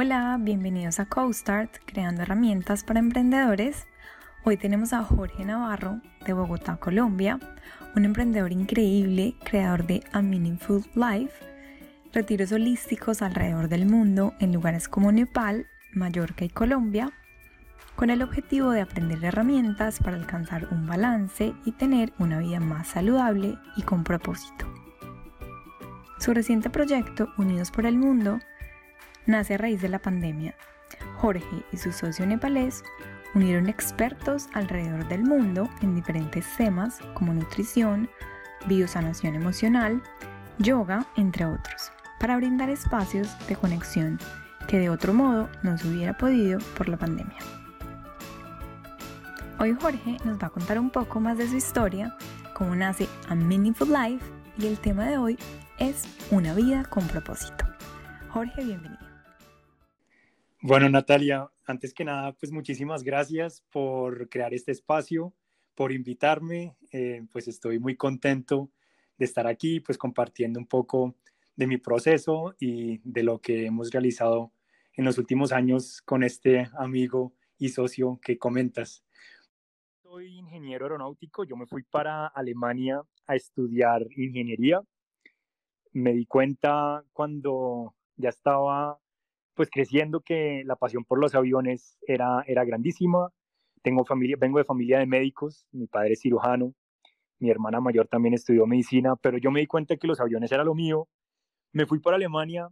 Hola, bienvenidos a CoStart, creando herramientas para emprendedores. Hoy tenemos a Jorge Navarro de Bogotá, Colombia, un emprendedor increíble, creador de A Meaningful Life, retiros holísticos alrededor del mundo en lugares como Nepal, Mallorca y Colombia, con el objetivo de aprender herramientas para alcanzar un balance y tener una vida más saludable y con propósito. Su reciente proyecto, Unidos por el Mundo, nace a raíz de la pandemia. Jorge y su socio nepalés unieron expertos alrededor del mundo en diferentes temas como nutrición, biosanación emocional, yoga, entre otros, para brindar espacios de conexión que de otro modo no se hubiera podido por la pandemia. Hoy Jorge nos va a contar un poco más de su historia, cómo nace A Meaningful Life y el tema de hoy es una vida con propósito. Jorge, bienvenido. Bueno, Natalia, antes que nada, pues muchísimas gracias por crear este espacio, por invitarme. Eh, pues estoy muy contento de estar aquí, pues compartiendo un poco de mi proceso y de lo que hemos realizado en los últimos años con este amigo y socio que comentas. Soy ingeniero aeronáutico, yo me fui para Alemania a estudiar ingeniería. Me di cuenta cuando ya estaba pues creciendo que la pasión por los aviones era, era grandísima. Tengo familia, vengo de familia de médicos, mi padre es cirujano, mi hermana mayor también estudió medicina, pero yo me di cuenta que los aviones era lo mío. Me fui para Alemania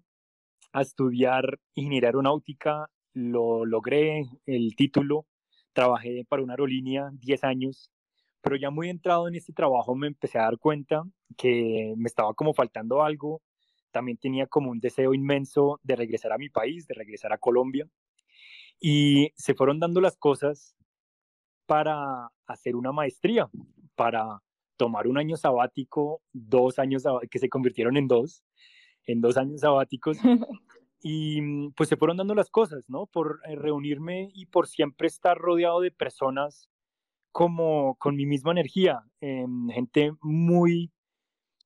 a estudiar ingeniería aeronáutica, lo logré, el título, trabajé para una aerolínea 10 años, pero ya muy entrado en este trabajo me empecé a dar cuenta que me estaba como faltando algo, también tenía como un deseo inmenso de regresar a mi país, de regresar a Colombia. Y se fueron dando las cosas para hacer una maestría, para tomar un año sabático, dos años que se convirtieron en dos, en dos años sabáticos. Y mm, pues se fueron dando las cosas, ¿no? Por eh, reunirme y por siempre estar rodeado de personas como con mi misma energía, em, gente muy,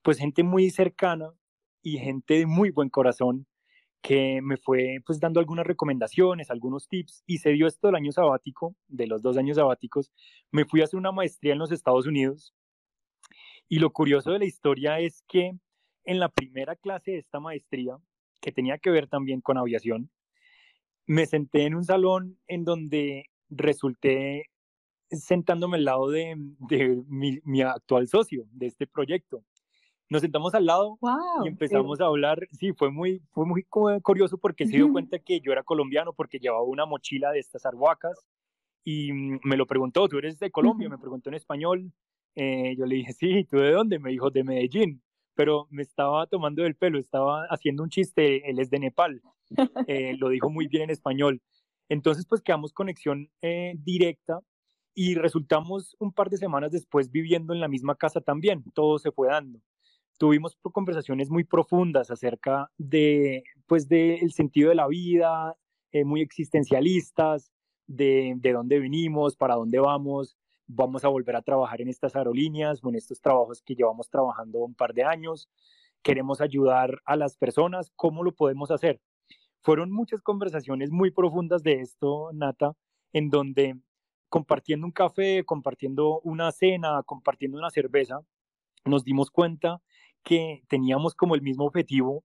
pues gente muy cercana y gente de muy buen corazón que me fue pues dando algunas recomendaciones, algunos tips y se dio esto del año sabático, de los dos años sabáticos, me fui a hacer una maestría en los Estados Unidos y lo curioso de la historia es que en la primera clase de esta maestría, que tenía que ver también con aviación, me senté en un salón en donde resulté sentándome al lado de, de mi, mi actual socio de este proyecto nos sentamos al lado y empezamos a hablar. Sí, fue muy, fue muy curioso porque se dio cuenta que yo era colombiano porque llevaba una mochila de estas arhuacas y mm, me lo preguntó, ¿tú eres de Colombia? Me preguntó en español. Eh, yo le dije, sí, ¿tú de dónde? Me dijo, de Medellín. Pero me estaba tomando del pelo, estaba haciendo un chiste, él es de Nepal. Eh, lo dijo muy bien en español. Entonces, pues quedamos conexión eh, directa y resultamos un par de semanas después viviendo en la misma casa también. Todo se fue dando tuvimos conversaciones muy profundas acerca de, pues, del sentido de la vida, eh, muy existencialistas, de, de dónde venimos, para dónde vamos, vamos a volver a trabajar en estas aerolíneas o en estos trabajos que llevamos trabajando un par de años, queremos ayudar a las personas, ¿cómo lo podemos hacer? Fueron muchas conversaciones muy profundas de esto, Nata, en donde compartiendo un café, compartiendo una cena, compartiendo una cerveza, nos dimos cuenta que teníamos como el mismo objetivo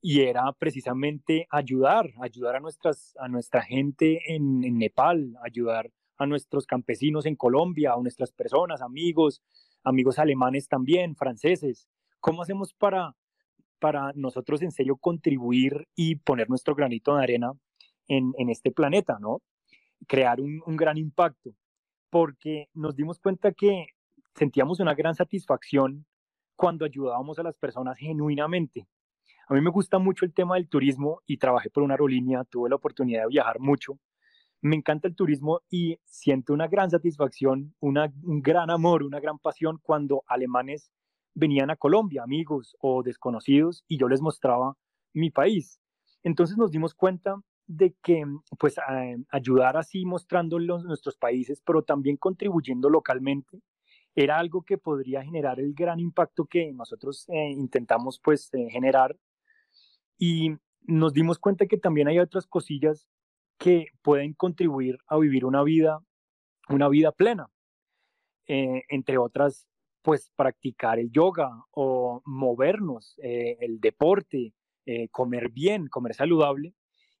y era precisamente ayudar, ayudar a, nuestras, a nuestra gente en, Nepal, ayudar a nuestros campesinos en Colombia, a nuestras personas, amigos, amigos alemanes también, franceses. ¿Cómo hacemos para, para nosotros en serio contribuir y poner nuestro granito de arena en, en este planeta, ¿no? Crear un, un gran impacto, porque nos dimos cuenta que sentíamos una gran satisfacción cuando ayudábamos a las personas genuinamente. A mí me gusta mucho el tema del turismo y trabajé por una aerolínea, tuve la oportunidad de viajar mucho. Me encanta el turismo y siento una gran satisfacción, un gran amor, una gran pasión cuando alemanes venían a Colombia, amigos o desconocidos, y yo les mostraba mi país. Entonces nos dimos cuenta de que pues ayudar así mostrando nuestros países, pero también contribuyendo localmente, era algo que podría generar el gran impacto que nosotros eh, intentamos pues eh, generar y nos dimos cuenta que también hay otras cosillas que pueden contribuir a vivir una vida, una vida plena. Eh, entre otras, pues practicar el yoga o movernos, el deporte, comer bien, comer saludable.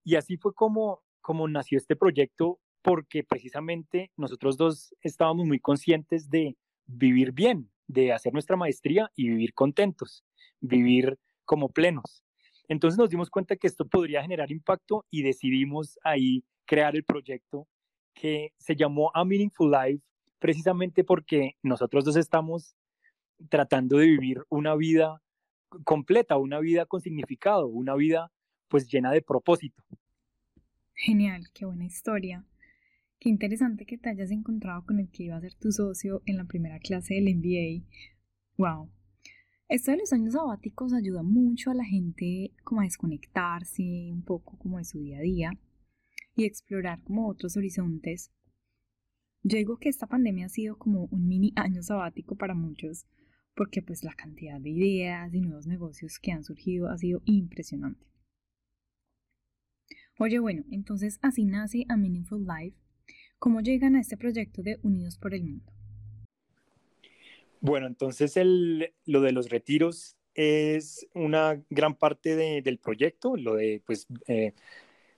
Y así fue como, como nació este proyecto, porque precisamente nosotros dos estábamos muy conscientes de vivir bien, de hacer nuestra maestría y vivir contentos, vivir como plenos. Entonces nos dimos cuenta que esto podría generar impacto y decidimos ahí crear el proyecto que se llamó A Meaningful Life, precisamente porque nosotros dos estamos tratando de vivir una vida completa, una vida con significado, una vida pues llena de propósito. Genial, qué buena historia. Qué interesante que te hayas encontrado con el que iba a ser tu socio en la primera clase del MBA. Wow, esto de los años sabáticos ayuda mucho a la gente como a desconectarse un poco como de su día a día y explorar como otros horizontes. Yo digo que esta pandemia ha sido como un mini año sabático para muchos porque pues la cantidad de ideas y nuevos negocios que han surgido ha sido impresionante. Oye, bueno, entonces así nace a Meaningful Life. ¿Cómo llegan a este proyecto de Unidos por el Mundo? Bueno, entonces el, lo de los retiros es una gran parte del proyecto, lo de pues eh,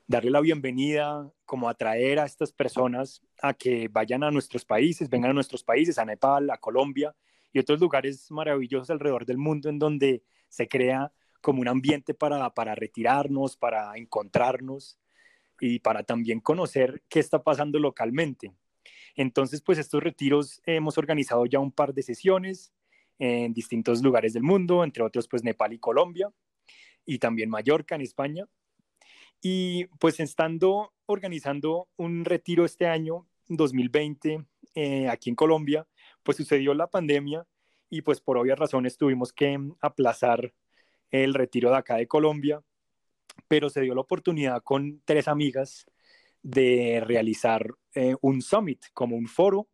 darle la bienvenida, como atraer a estas personas a que vayan a nuestros países, vengan a nuestros países, a Nepal, a Colombia y otros lugares maravillosos alrededor del mundo en donde se crea como un ambiente para, para retirarnos, para encontrarnos y para también conocer qué está pasando localmente. Entonces, pues estos retiros hemos organizado ya un par de sesiones en distintos lugares del mundo, entre otros pues Nepal y Colombia, y también Mallorca en España. Y pues estando organizando un retiro este año, 2020, eh, aquí en Colombia, pues sucedió la pandemia y pues por obvias razones tuvimos que aplazar el retiro de acá de Colombia, pero se dio la oportunidad con tres amigas de realizar eh, un summit como un foro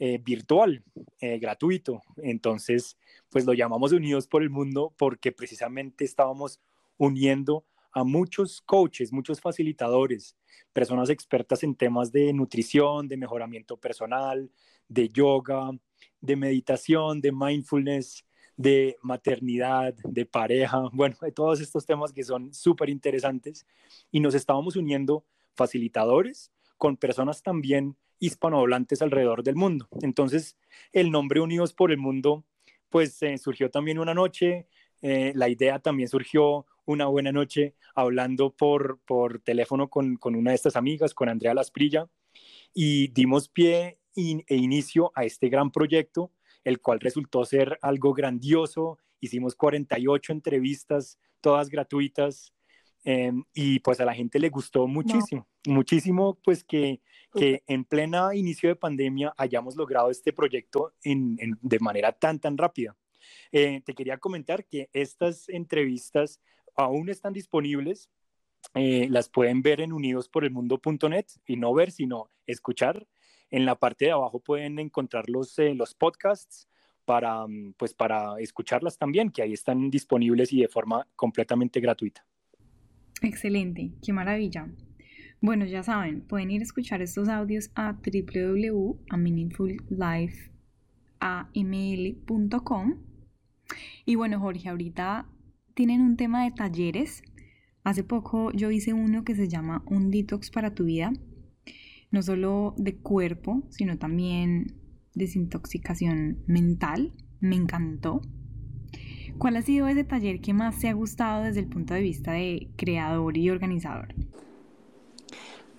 eh, virtual, eh, gratuito. Entonces, pues lo llamamos Unidos por el Mundo porque precisamente estábamos uniendo a muchos coaches, muchos facilitadores, personas expertas en temas de nutrición, de mejoramiento personal, de yoga, de meditación, de mindfulness, de maternidad, de pareja, bueno, de todos estos temas que son súper interesantes y nos estábamos uniendo facilitadores con personas también hispanohablantes alrededor del mundo. Entonces, el nombre Unidos por el Mundo, pues eh, surgió también una noche, eh, la idea también surgió una buena noche hablando por, por teléfono con, con una de estas amigas, con Andrea Lasprilla, y dimos pie e inicio a este gran proyecto, el cual resultó ser algo grandioso. Hicimos 48 entrevistas, todas gratuitas, Em, y pues a la gente le gustó muchísimo, muchísimo pues que, que en plena inicio de pandemia hayamos logrado este proyecto en, de manera tan, tan rápida. Eh, te quería comentar que estas entrevistas aún están disponibles, eh, las pueden ver en unidosporelmundo.net y no ver, sino escuchar. En la parte de abajo pueden encontrar los, eh, los podcasts para, mm, pues para escucharlas también, que ahí están disponibles y de forma completamente gratuita. Excelente, qué maravilla. Bueno, ya saben, pueden ir a escuchar estos audios a www.meaningfullifeaml.com. Y bueno, Jorge, ahorita tienen un tema de talleres. Hace poco yo hice uno que se llama Un detox para tu vida. No solo de cuerpo, sino también desintoxicación mental. Me encantó. ¿Cuál ha sido ese taller que más te ha gustado desde el punto de vista de creador y organizador?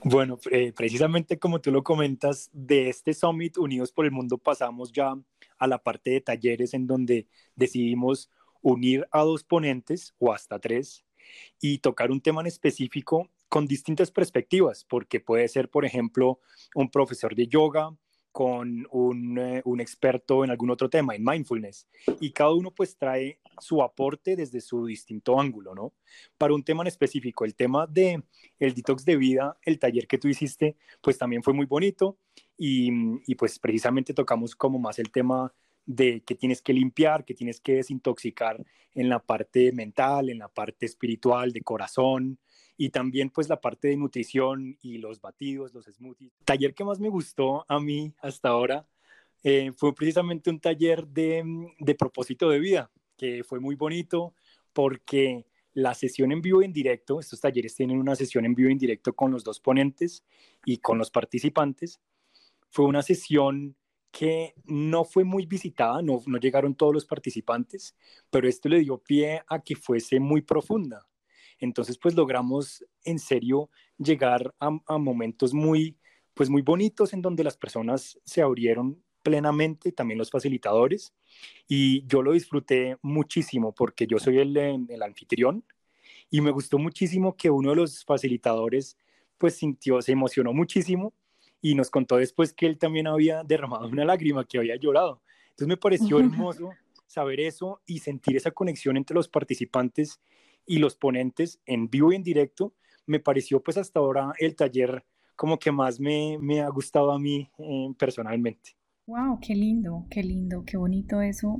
Bueno, eh, precisamente como tú lo comentas, de este Summit Unidos por el Mundo pasamos ya a la parte de talleres en donde decidimos unir a dos ponentes o hasta tres y tocar un tema en específico con distintas perspectivas, porque puede ser, por ejemplo, un profesor de yoga, con eh, un, experto en algún otro tema, en mindfulness, y cada uno pues trae su aporte desde su distinto ángulo, ¿no? Para un tema en específico, el tema de el detox de vida, el taller que tú hiciste, pues también fue muy bonito y, y pues precisamente tocamos como más el tema de que tienes que limpiar, que tienes que desintoxicar en la parte mental, en la parte espiritual, de corazón, y también pues la parte de nutrición y los batidos, los smoothies. El taller que más me gustó a mí hasta ahora eh, fue precisamente un taller de, de propósito de vida, que fue muy bonito porque la sesión en vivo en directo, estos talleres tienen una sesión en vivo en directo con los dos ponentes y con los participantes, fue una sesión que no fue muy visitada, no, no llegaron todos los participantes, pero esto le dio pie a que fuese muy profunda. Entonces, pues logramos en serio llegar a, a momentos muy, pues muy bonitos en donde las personas se abrieron plenamente, también los facilitadores, y yo lo disfruté muchísimo porque yo soy el, eh, el, anfitrión y me gustó muchísimo que uno de los facilitadores pues sintió, se emocionó muchísimo y nos contó después que él también había derramado una lágrima, que había llorado. Entonces me pareció hermoso saber eso y sentir esa conexión entre los participantes y los ponentes en vivo y en directo. Me pareció pues hasta ahora el taller como que más me, me ha gustado a mí eh, personalmente. Wow, qué lindo, qué lindo, qué bonito eso.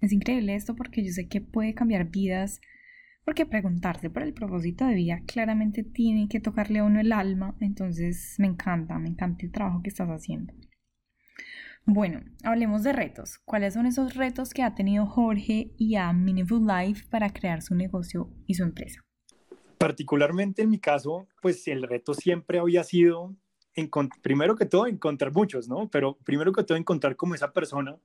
Es increíble esto porque yo sé que puede cambiar vidas, porque preguntarse por el propósito de vida claramente tiene que tocarle a uno el alma, entonces me encanta, me encanta el trabajo que estás haciendo. Bueno, hablemos de retos. ¿Cuáles son esos retos que ha tenido Jorge y a Meaningful Life para crear su negocio y su empresa? Particularmente en mi caso, pues el reto siempre había sido primero que todo, encontrar muchos, ¿no? Pero primero que todo, encontrar como esa persona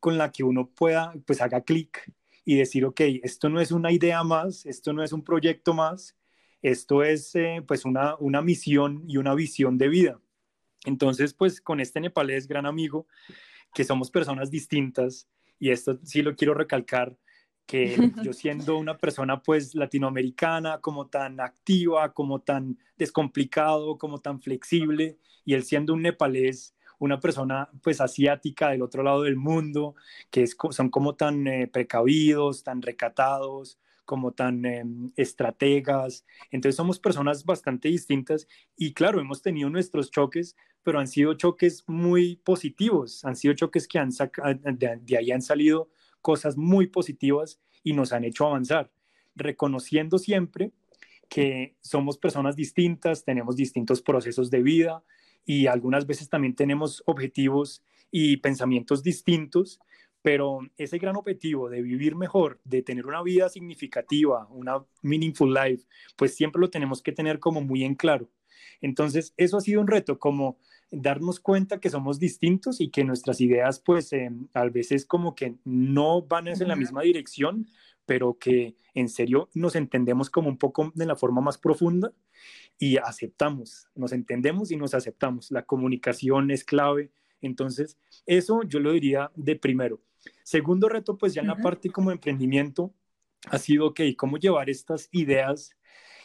con la que uno pueda, pues haga clic y decir, ok, esto no es una idea más, esto no es un proyecto más, esto es eh, pues una, una misión y una visión de vida. Entonces, pues con este nepalés gran amigo, que somos personas distintas, y esto sí lo quiero recalcar, que yo siendo una persona pues latinoamericana, como tan activa, como tan descomplicado, como tan flexible, y él siendo un nepalés, una persona pues asiática del otro lado del mundo, que es, son como tan eh, precavidos, tan recatados, como tan eh, estrategas. Entonces somos personas bastante distintas y claro, hemos tenido nuestros choques, pero han sido choques muy positivos, han sido choques que han de, de ahí han salido cosas muy positivas y nos han hecho avanzar, reconociendo siempre que somos personas distintas, tenemos distintos procesos de vida y algunas veces también tenemos objetivos y pensamientos distintos, pero ese gran objetivo de vivir mejor, de tener una vida significativa, una meaningful life, pues siempre lo tenemos que tener como muy en claro. Entonces, eso ha sido un reto, como darnos cuenta que somos distintos y que nuestras ideas pues eh, a veces como que no van en la misma dirección, pero que en serio nos entendemos como un poco de la forma más profunda y aceptamos, nos entendemos y nos aceptamos. La comunicación es clave. Entonces, eso yo lo diría de primero. Segundo reto, pues ya en la parte como emprendimiento, ha sido, ok, ¿cómo llevar estas ideas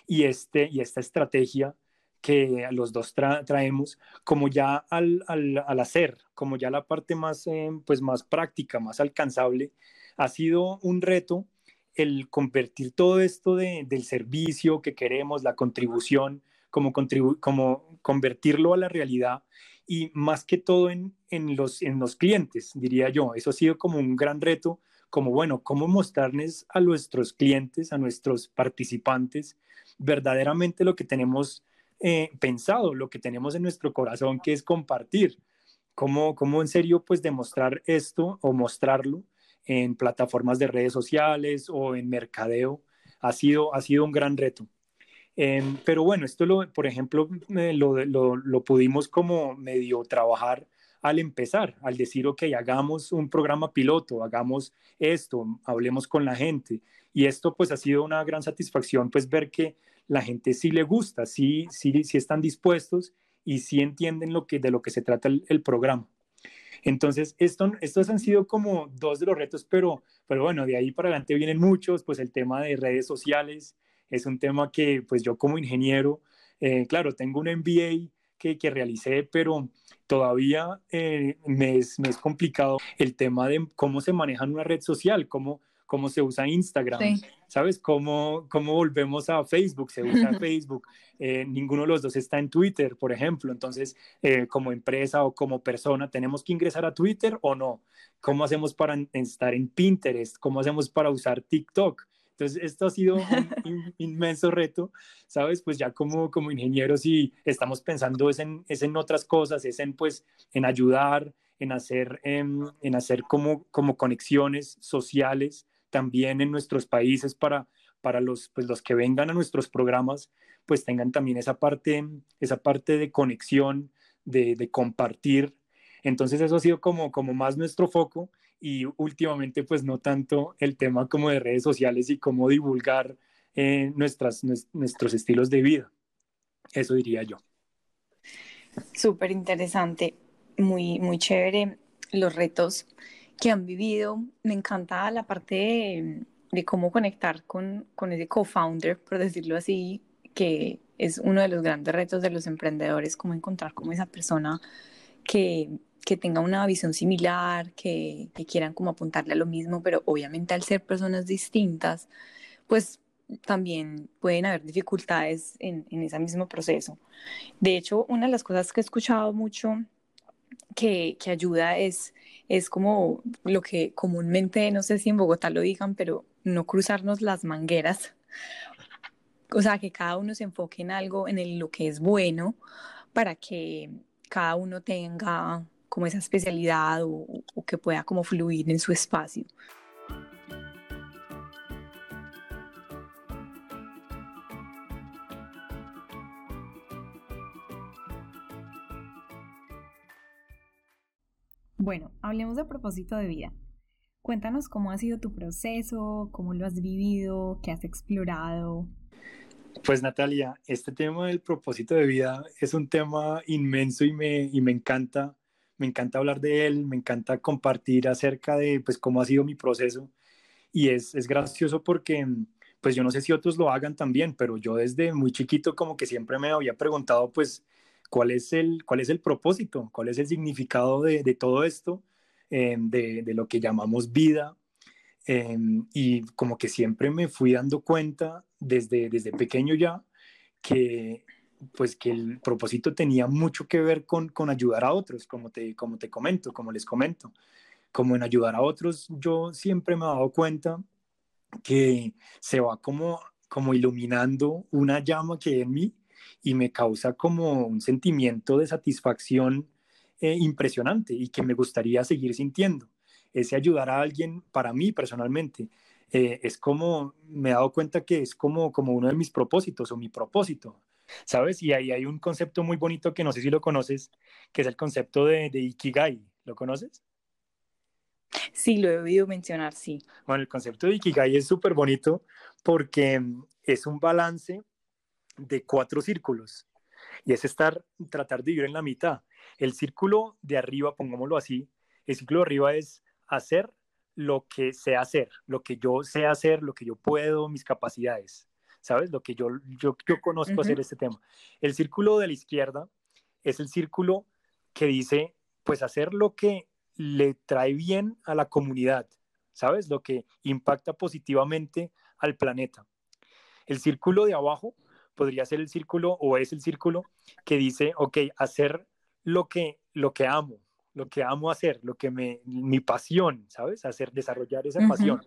y, este, y esta estrategia que los dos traemos, como ya al, al, al, hacer, como ya la parte más, eh, pues más práctica, más alcanzable, ha sido un reto el convertir todo esto de, del servicio que queremos, la contribución, como, como convertirlo a la realidad y más que todo en, en, los, en los clientes, diría yo. Eso ha sido como un gran reto, como bueno, cómo mostrarles a nuestros clientes, a nuestros participantes, verdaderamente lo que tenemos eh, pensado, lo que tenemos en nuestro corazón, que es compartir. ¿Cómo, cómo en serio pues demostrar esto o mostrarlo en plataformas de redes sociales o en mercadeo? Ha sido, ha sido un gran reto. Em, pero bueno, esto, lo, por ejemplo, lo, lo, pudimos como medio trabajar al empezar, al decir, ok, hagamos un programa piloto, hagamos esto, hablemos con la gente. Y esto pues ha sido una gran satisfacción, pues ver que la gente sí le gusta, sí, sí, sí están dispuestos y sí entienden lo que, de lo que se trata el, el programa. Entonces, esto, estos han sido como dos de los retos, pero, pero bueno, de ahí para adelante vienen muchos, pues el tema de redes sociales es un tema que pues yo como ingeniero, eh, claro, tengo un MBA que, que realicé, pero todavía eh, me, es, me, es, complicado el tema de cómo se maneja una red social, cómo, cómo se usa Instagram, ¿sabes? Cómo, cómo volvemos a Facebook, se usa Facebook, eh, ninguno de los dos está en Twitter, por ejemplo, entonces como empresa o como persona, ¿tenemos que ingresar a Twitter o no? ¿Cómo hacemos para estar en Pinterest? ¿Cómo hacemos para usar TikTok? Entonces, esto ha sido un, inmenso reto, ¿sabes? Pues ya como, como ingenieros y estamos pensando es en, es en otras cosas, es en, pues, en ayudar, en hacer, en, en hacer como, como conexiones sociales también en nuestros países para, para los, pues, los que vengan a nuestros programas, pues tengan también esa parte, esa parte de conexión, de, de compartir. Entonces eso ha sido como, como más nuestro foco y últimamente pues no tanto el tema como de redes sociales y cómo divulgar eh, nuestras, nuestros estilos de vida. Eso diría yo. Súper interesante, muy, muy chévere los retos que han vivido. Me encanta la parte de, cómo conectar con, con ese co-founder, por decirlo así, que es uno de los grandes retos de los emprendedores, cómo encontrar como esa persona que que tenga una visión similar, que, quieran como apuntarle a lo mismo, pero obviamente al ser personas distintas, pues también pueden haber dificultades en, ese mismo proceso. De hecho, una de las cosas que he escuchado mucho que, ayuda es, es como lo que comúnmente, no sé si en Bogotá lo digan, pero no cruzarnos las mangueras. O sea, que cada uno se enfoque en algo, en lo que es bueno, para que cada uno tenga como esa especialidad o, que pueda como fluir en su espacio. Bueno, hablemos de propósito de vida. Cuéntanos cómo ha sido tu proceso, cómo lo has vivido, qué has explorado. Pues Natalia, este tema del propósito de vida es un tema inmenso y me, y me encanta me encanta hablar de él, me encanta compartir acerca de pues cómo ha sido mi proceso y es, es gracioso porque pues yo no sé si otros lo hagan también, pero yo desde muy chiquito como que siempre me había preguntado pues cuál es el, cuál es el propósito, cuál es el significado de, de todo esto, eh, de, de, lo que llamamos vida. Eh, y como que siempre me fui dando cuenta desde, desde pequeño ya que pues que el propósito tenía mucho que ver con, con ayudar a otros, como te, como te comento, como les comento. Como en ayudar a otros, yo siempre me he dado cuenta que se va como, como iluminando una llama que hay en mí y me causa como un sentimiento de satisfacción eh, impresionante y que me gustaría seguir sintiendo. Ese ayudar a alguien, para mí personalmente, eh, es como, me he dado cuenta que es como, como uno de mis propósitos o mi propósito. ¿sabes? Y ahí hay un concepto muy bonito que no sé si lo conoces, que es el concepto de, Ikigai. ¿Lo conoces? Sí, lo he oído mencionar, sí. Bueno, el concepto de Ikigai es súper bonito porque es un balance de cuatro círculos y es estar, tratar de vivir en la mitad. El círculo de arriba, pongámoslo así, el círculo de arriba es hacer lo que sé hacer, lo que yo sé hacer, lo que yo puedo, mis capacidades. ¿sabes? Lo que yo, yo, yo conozco hacer este tema. El círculo de la izquierda es el círculo que dice, pues hacer lo que le trae bien a la comunidad, ¿sabes? Lo que impacta positivamente al planeta. El círculo de abajo podría ser el círculo o es el círculo que dice, ok, hacer lo que, lo que amo, lo que amo hacer, lo que me, mi pasión, ¿sabes? Hacer, desarrollar esa pasión,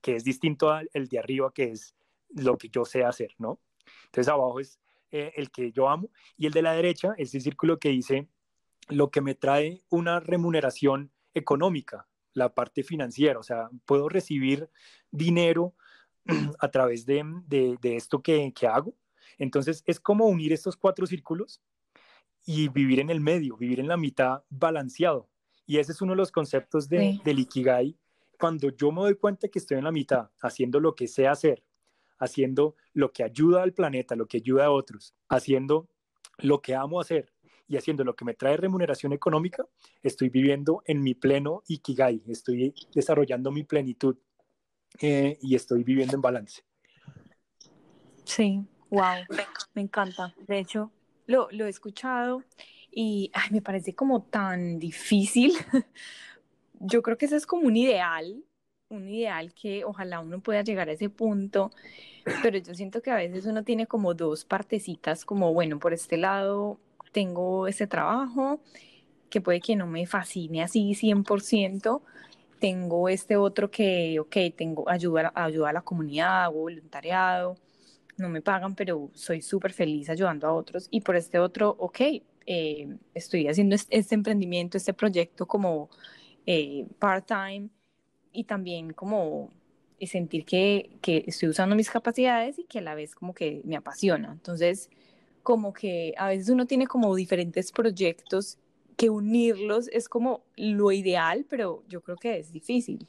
que es distinto al de arriba, que es lo que yo sé hacer, ¿no? Entonces abajo es eh, el que yo amo y el de la derecha es el círculo que dice lo que me trae una remuneración económica, la parte financiera, o sea, puedo recibir dinero a través de, de, esto que, que, hago. Entonces es como unir estos cuatro círculos y vivir en el medio, vivir en la mitad balanceado. Y ese es uno de los conceptos de, del Ikigai. Cuando yo me doy cuenta que estoy en la mitad, haciendo lo que sé hacer, haciendo lo que ayuda al planeta, lo que ayuda a otros, haciendo lo que amo hacer y haciendo lo que me trae remuneración económica, estoy viviendo en mi pleno ikigai, estoy desarrollando mi plenitud eh, y estoy viviendo en balance. Sí, wow, me encanta. De hecho, lo, lo he escuchado y me parece como tan difícil. Yo creo que ese es como un ideal un ideal que ojalá uno pueda llegar a ese punto, pero yo siento que a veces uno tiene como dos partecitas, como bueno, por este lado tengo ese trabajo que puede que no me fascine así 100%, tengo este otro que, ok, tengo ayuda, ayuda a la comunidad, hago voluntariado, no me pagan, pero soy súper feliz ayudando a otros, y por este otro, ok, eh, estoy haciendo este, emprendimiento, este proyecto como eh, part-time, y también como sentir que, que estoy usando mis capacidades y que a la vez como que me apasiona. Entonces, como que a veces uno tiene como diferentes proyectos que unirlos es como lo ideal, pero yo creo que es difícil.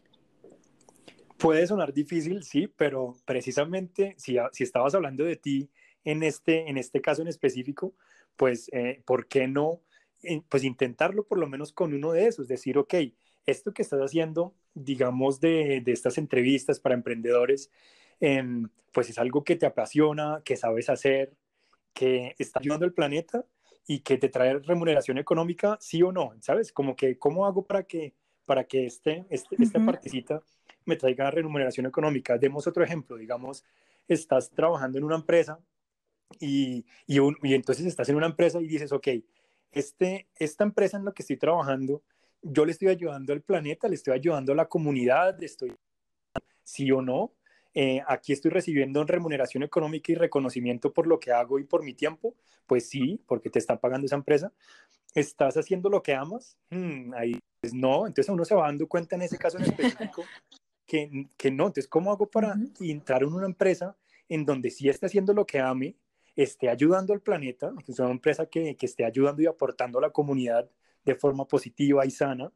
Puede sonar difícil, sí, pero precisamente si, si estabas hablando de ti en este, en este caso en específico, pues, eh, ¿por qué no? Pues intentarlo por lo menos con uno de esos, decir, ok, esto que estás haciendo, digamos, de, de estas entrevistas para emprendedores, em, pues es algo que te apasiona, que sabes hacer, que está ayudando al planeta y que te trae remuneración económica, sí o no, ¿sabes? Como que, ¿cómo hago para que, para que este, este, esta partecita me traiga remuneración económica? Demos otro ejemplo, digamos, estás trabajando en una empresa y, y, entonces estás en una empresa y dices, ok, este, esta empresa en la que estoy trabajando yo le estoy ayudando al planeta, le estoy ayudando a la comunidad, le estoy, sí o no, eh, aquí estoy recibiendo remuneración económica y reconocimiento por lo que hago y por mi tiempo, pues sí, porque te están pagando esa empresa. ¿Estás haciendo lo que amas? Hmm, ahí pues no, entonces uno se va dando cuenta en ese caso en específico que, que no, entonces ¿cómo hago para entrar en una empresa en donde sí esté haciendo lo que ame, esté ayudando al planeta, que es una empresa que, que esté ayudando y aportando a la comunidad de forma positiva y sana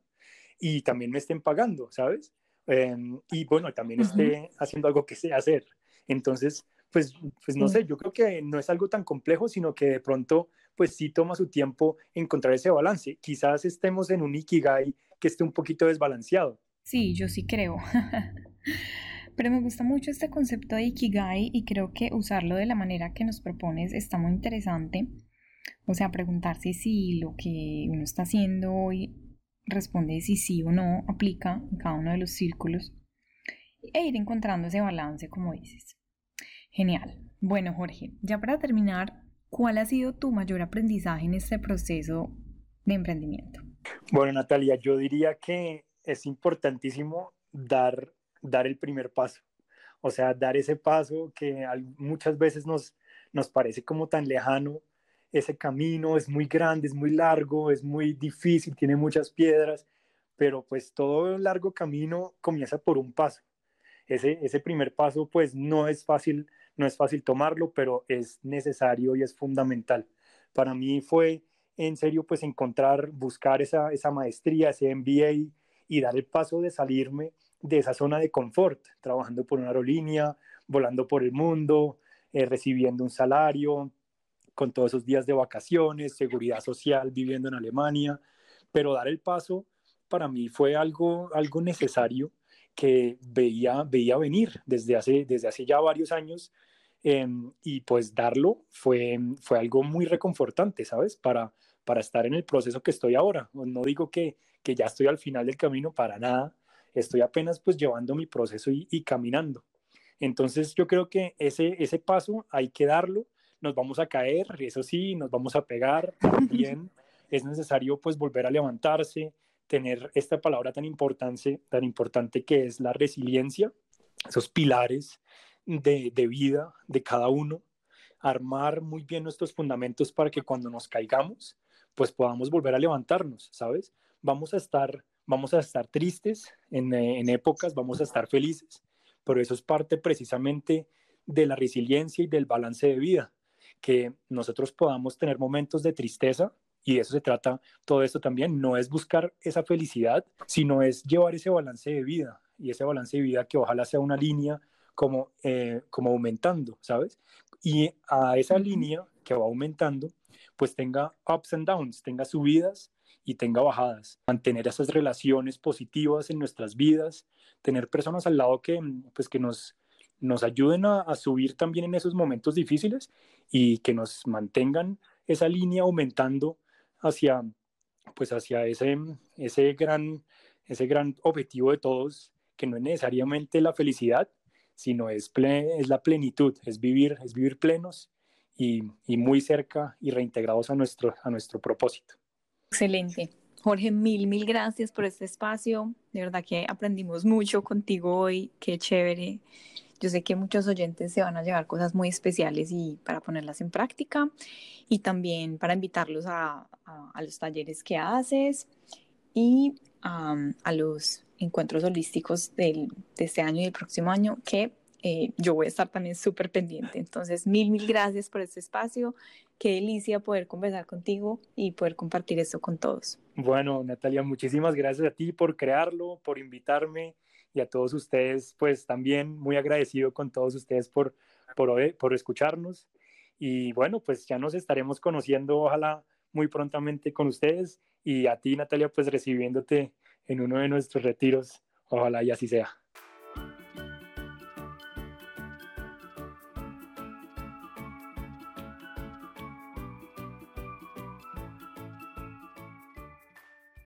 y también me estén pagando, ¿sabes? Em, y bueno, también esté haciendo algo que sé hacer. Entonces, pues, pues no sé, yo creo que no es algo tan complejo, sino que de pronto, pues sí toma su tiempo encontrar ese balance. Quizás estemos en un ikigai que esté un poquito desbalanceado. Sí, yo sí creo. Pero me gusta mucho este concepto de ikigai y creo que usarlo de la manera que nos propones está muy interesante o sea, preguntarse si lo que uno está haciendo hoy responde si sí o no aplica en cada uno de los círculos e ir encontrando ese balance, como dices. Genial. Bueno, Jorge, ya para terminar, ¿cuál ha sido tu mayor aprendizaje en este proceso de emprendimiento? Bueno, Natalia, yo diría que es importantísimo dar, dar el primer paso. O sea, dar ese paso que muchas veces nos, nos parece como tan lejano, ese camino es muy grande, es muy largo, es muy difícil, tiene muchas piedras, pero pues todo largo camino comienza por un paso. Ese, ese primer paso pues no es fácil, no es fácil tomarlo, pero es necesario y es fundamental. Para mí fue en serio pues encontrar, buscar esa, esa maestría, ese MBA y dar el paso de salirme de esa zona de confort, trabajando por una aerolínea, volando por el mundo, eh, recibiendo un salario, con todos esos días de vacaciones, seguridad social, viviendo en Alemania, pero dar el paso para mí fue algo, algo necesario que veía, veía venir desde hace, desde hace ya varios años em, y pues darlo fue, fue algo muy reconfortante, ¿sabes? Para, para estar en el proceso que estoy ahora. No digo que, que ya estoy al final del camino para nada, estoy apenas pues llevando mi proceso y, y caminando. Entonces yo creo que ese, ese paso hay que darlo nos vamos a caer, eso sí, nos vamos a pegar, también es necesario pues volver a levantarse, tener esta palabra tan importante, tan importante que es la resiliencia, esos pilares de, de vida de cada uno, armar muy bien nuestros fundamentos para que cuando nos caigamos, pues podamos volver a levantarnos, ¿sabes? Vamos a estar, vamos a estar tristes en, en épocas, vamos a estar felices, pero eso es parte precisamente de la resiliencia y del balance de vida que nosotros podamos tener momentos de tristeza y de eso se trata todo esto también, no es buscar esa felicidad, sino es llevar ese balance de vida y ese balance de vida que ojalá sea una línea como, eh, como aumentando, ¿sabes? Y a esa línea que va aumentando, pues tenga ups and downs, tenga subidas y tenga bajadas, mantener esas relaciones positivas en nuestras vidas, tener personas al lado que, pues, que nos, nos ayuden a, subir también en esos momentos difíciles y que nos mantengan esa línea aumentando hacia, pues hacia ese, ese, gran, ese gran objetivo de todos, que no es necesariamente la felicidad, sino es, es la plenitud, es vivir, es vivir plenos y, y, muy cerca y reintegrados a nuestro, a nuestro propósito. Excelente. Jorge, mil, mil gracias por este espacio. De verdad que aprendimos mucho contigo hoy. Qué chévere. Yo sé que muchos oyentes se van a llevar cosas muy especiales y para ponerlas en práctica y también para invitarlos a, a, los talleres que haces y a los encuentros holísticos del, de este año y el próximo año que eh, yo voy a estar también súper pendiente. Entonces, mil, mil gracias por este espacio. Qué delicia poder conversar contigo y poder compartir esto con todos. Bueno, Natalia, muchísimas gracias a ti por crearlo, por invitarme y a todos ustedes, pues también muy agradecido con todos ustedes por, por, escucharnos. Y bueno, pues ya nos estaremos conociendo, ojalá muy prontamente con ustedes y a ti, Natalia, pues recibiéndote en uno de nuestros retiros. Ojalá y así sea.